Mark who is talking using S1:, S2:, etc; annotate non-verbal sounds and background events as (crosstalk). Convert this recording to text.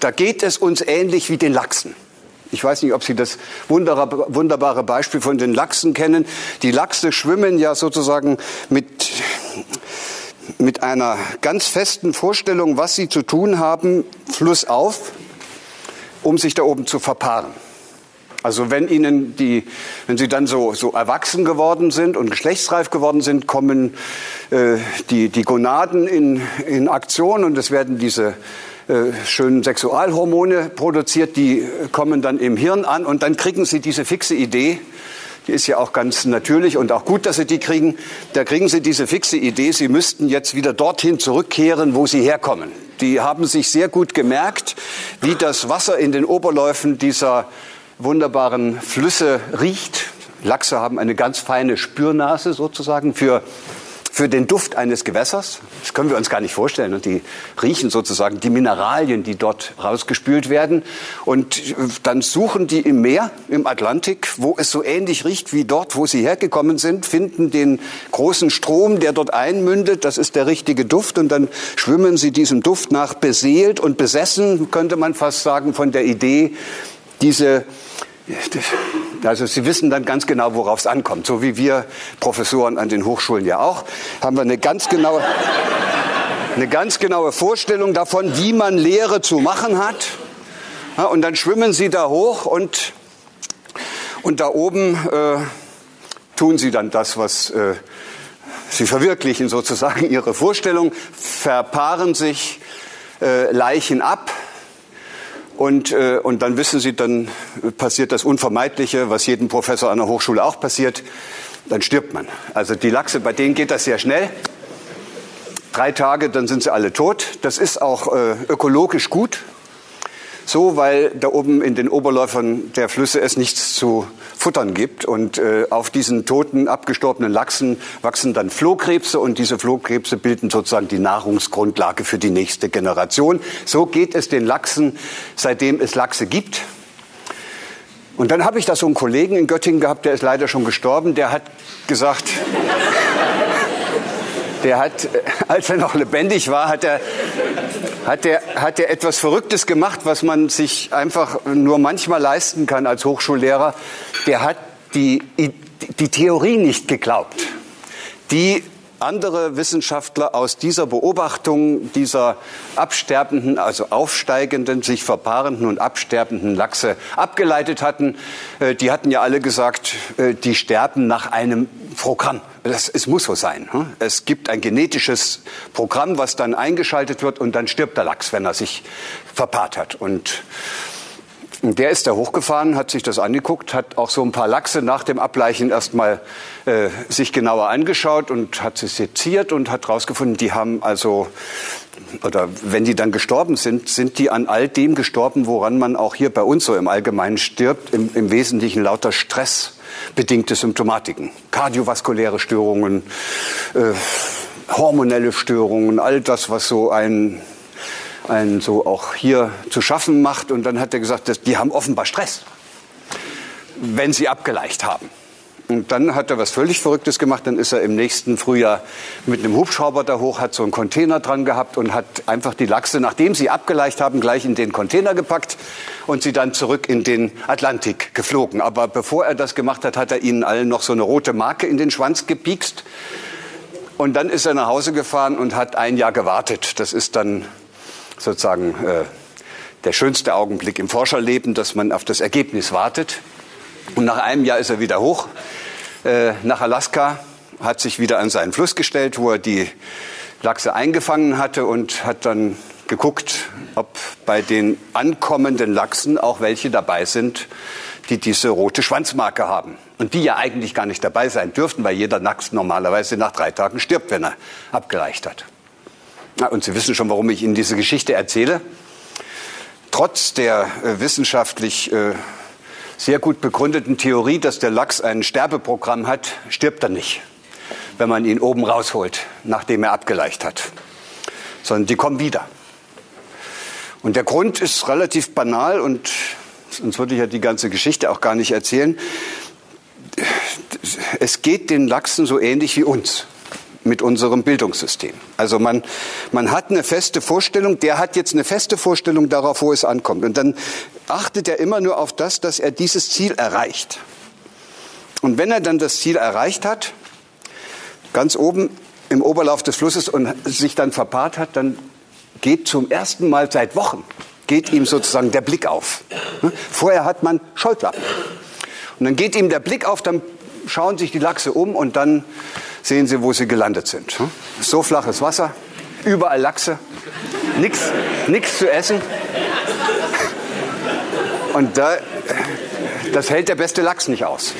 S1: da geht es uns ähnlich wie den Lachsen. Ich weiß nicht, ob Sie das wunderbare Beispiel von den Lachsen kennen. Die Lachse schwimmen ja sozusagen mit, mit einer ganz festen Vorstellung, was sie zu tun haben, flussauf, um sich da oben zu verpaaren. Also wenn Ihnen die, wenn Sie dann so, so erwachsen geworden sind und geschlechtsreif geworden sind, kommen äh, die, die Gonaden in, in Aktion und es werden diese äh, schönen Sexualhormone produziert, die kommen dann im Hirn an und dann kriegen Sie diese fixe Idee, die ist ja auch ganz natürlich und auch gut, dass Sie die kriegen. Da kriegen Sie diese fixe Idee, Sie müssten jetzt wieder dorthin zurückkehren, wo Sie herkommen. Die haben sich sehr gut gemerkt, wie das Wasser in den Oberläufen dieser wunderbaren Flüsse riecht. Lachse haben eine ganz feine Spürnase sozusagen für, für den Duft eines Gewässers. Das können wir uns gar nicht vorstellen. Und die riechen sozusagen die Mineralien, die dort rausgespült werden. Und dann suchen die im Meer, im Atlantik, wo es so ähnlich riecht wie dort, wo sie hergekommen sind, finden den großen Strom, der dort einmündet. Das ist der richtige Duft. Und dann schwimmen sie diesem Duft nach beseelt und besessen, könnte man fast sagen, von der Idee, diese also Sie wissen dann ganz genau, worauf es ankommt. So wie wir Professoren an den Hochschulen ja auch, haben wir eine ganz genaue, eine ganz genaue Vorstellung davon, wie man Lehre zu machen hat. Ja, und dann schwimmen Sie da hoch und, und da oben äh, tun Sie dann das, was äh, Sie verwirklichen sozusagen (laughs) Ihre Vorstellung, verpaaren sich, äh, Leichen ab, und, äh, und dann wissen Sie, dann passiert das Unvermeidliche, was jedem Professor an der Hochschule auch passiert. Dann stirbt man. Also die Lachse, bei denen geht das sehr schnell. Drei Tage, dann sind sie alle tot. Das ist auch äh, ökologisch gut. So, weil da oben in den Oberläufern der Flüsse es nichts zu futtern gibt. Und äh, auf diesen toten, abgestorbenen Lachsen wachsen dann Flohkrebse und diese Flohkrebse bilden sozusagen die Nahrungsgrundlage für die nächste Generation. So geht es den Lachsen, seitdem es Lachse gibt. Und dann habe ich da so einen Kollegen in Göttingen gehabt, der ist leider schon gestorben, der hat gesagt, der hat, äh, (laughs) als er noch lebendig war, hat er, hat er, hat er etwas Verrücktes gemacht, was man sich einfach nur manchmal leisten kann als Hochschullehrer. Der hat die, die Theorie nicht geglaubt, die andere Wissenschaftler aus dieser Beobachtung dieser absterbenden, also aufsteigenden, sich verpaarenden und absterbenden Lachse abgeleitet hatten. Äh, die hatten ja alle gesagt, äh, die sterben nach einem Programm. Das, es muss so sein. Hm? Es gibt ein genetisches Programm, was dann eingeschaltet wird und dann stirbt der Lachs, wenn er sich verpaart hat. Und der ist da hochgefahren, hat sich das angeguckt, hat auch so ein paar Lachse nach dem Ableichen erstmal äh, sich genauer angeschaut und hat sie seziert und hat herausgefunden, die haben also, oder wenn die dann gestorben sind, sind die an all dem gestorben, woran man auch hier bei uns so im Allgemeinen stirbt, im, im Wesentlichen lauter stressbedingte Symptomatiken, kardiovaskuläre Störungen, äh, hormonelle Störungen, all das, was so ein einen so auch hier zu schaffen macht. Und dann hat er gesagt, dass, die haben offenbar Stress, wenn sie abgeleicht haben. Und dann hat er was völlig Verrücktes gemacht. Dann ist er im nächsten Frühjahr mit einem Hubschrauber da hoch, hat so einen Container dran gehabt und hat einfach die Lachse, nachdem sie abgeleicht haben, gleich in den Container gepackt und sie dann zurück in den Atlantik geflogen. Aber bevor er das gemacht hat, hat er ihnen allen noch so eine rote Marke in den Schwanz gepiekst. Und dann ist er nach Hause gefahren und hat ein Jahr gewartet. Das ist dann sozusagen äh, der schönste Augenblick im Forscherleben, dass man auf das Ergebnis wartet. Und nach einem Jahr ist er wieder hoch äh, nach Alaska, hat sich wieder an seinen Fluss gestellt, wo er die Lachse eingefangen hatte und hat dann geguckt, ob bei den ankommenden Lachsen auch welche dabei sind, die diese rote Schwanzmarke haben. Und die ja eigentlich gar nicht dabei sein dürften, weil jeder Lachs normalerweise nach drei Tagen stirbt, wenn er abgereicht hat. Und Sie wissen schon, warum ich Ihnen diese Geschichte erzähle. Trotz der äh, wissenschaftlich äh, sehr gut begründeten Theorie, dass der Lachs ein Sterbeprogramm hat, stirbt er nicht, wenn man ihn oben rausholt, nachdem er abgeleicht hat. Sondern die kommen wieder. Und der Grund ist relativ banal und sonst würde ich ja die ganze Geschichte auch gar nicht erzählen. Es geht den Lachsen so ähnlich wie uns mit unserem Bildungssystem. Also man, man hat eine feste Vorstellung, der hat jetzt eine feste Vorstellung darauf, wo es ankommt. Und dann achtet er immer nur auf das, dass er dieses Ziel erreicht. Und wenn er dann das Ziel erreicht hat, ganz oben im Oberlauf des Flusses und sich dann verpaart hat, dann geht zum ersten Mal seit Wochen, geht ihm sozusagen der Blick auf. Vorher hat man Scheuklappen. Und dann geht ihm der Blick auf, dann schauen sich die Lachse um und dann sehen sie, wo sie gelandet sind. So flaches Wasser, überall Lachse, nichts zu essen. Und da, das hält der beste Lachs nicht aus.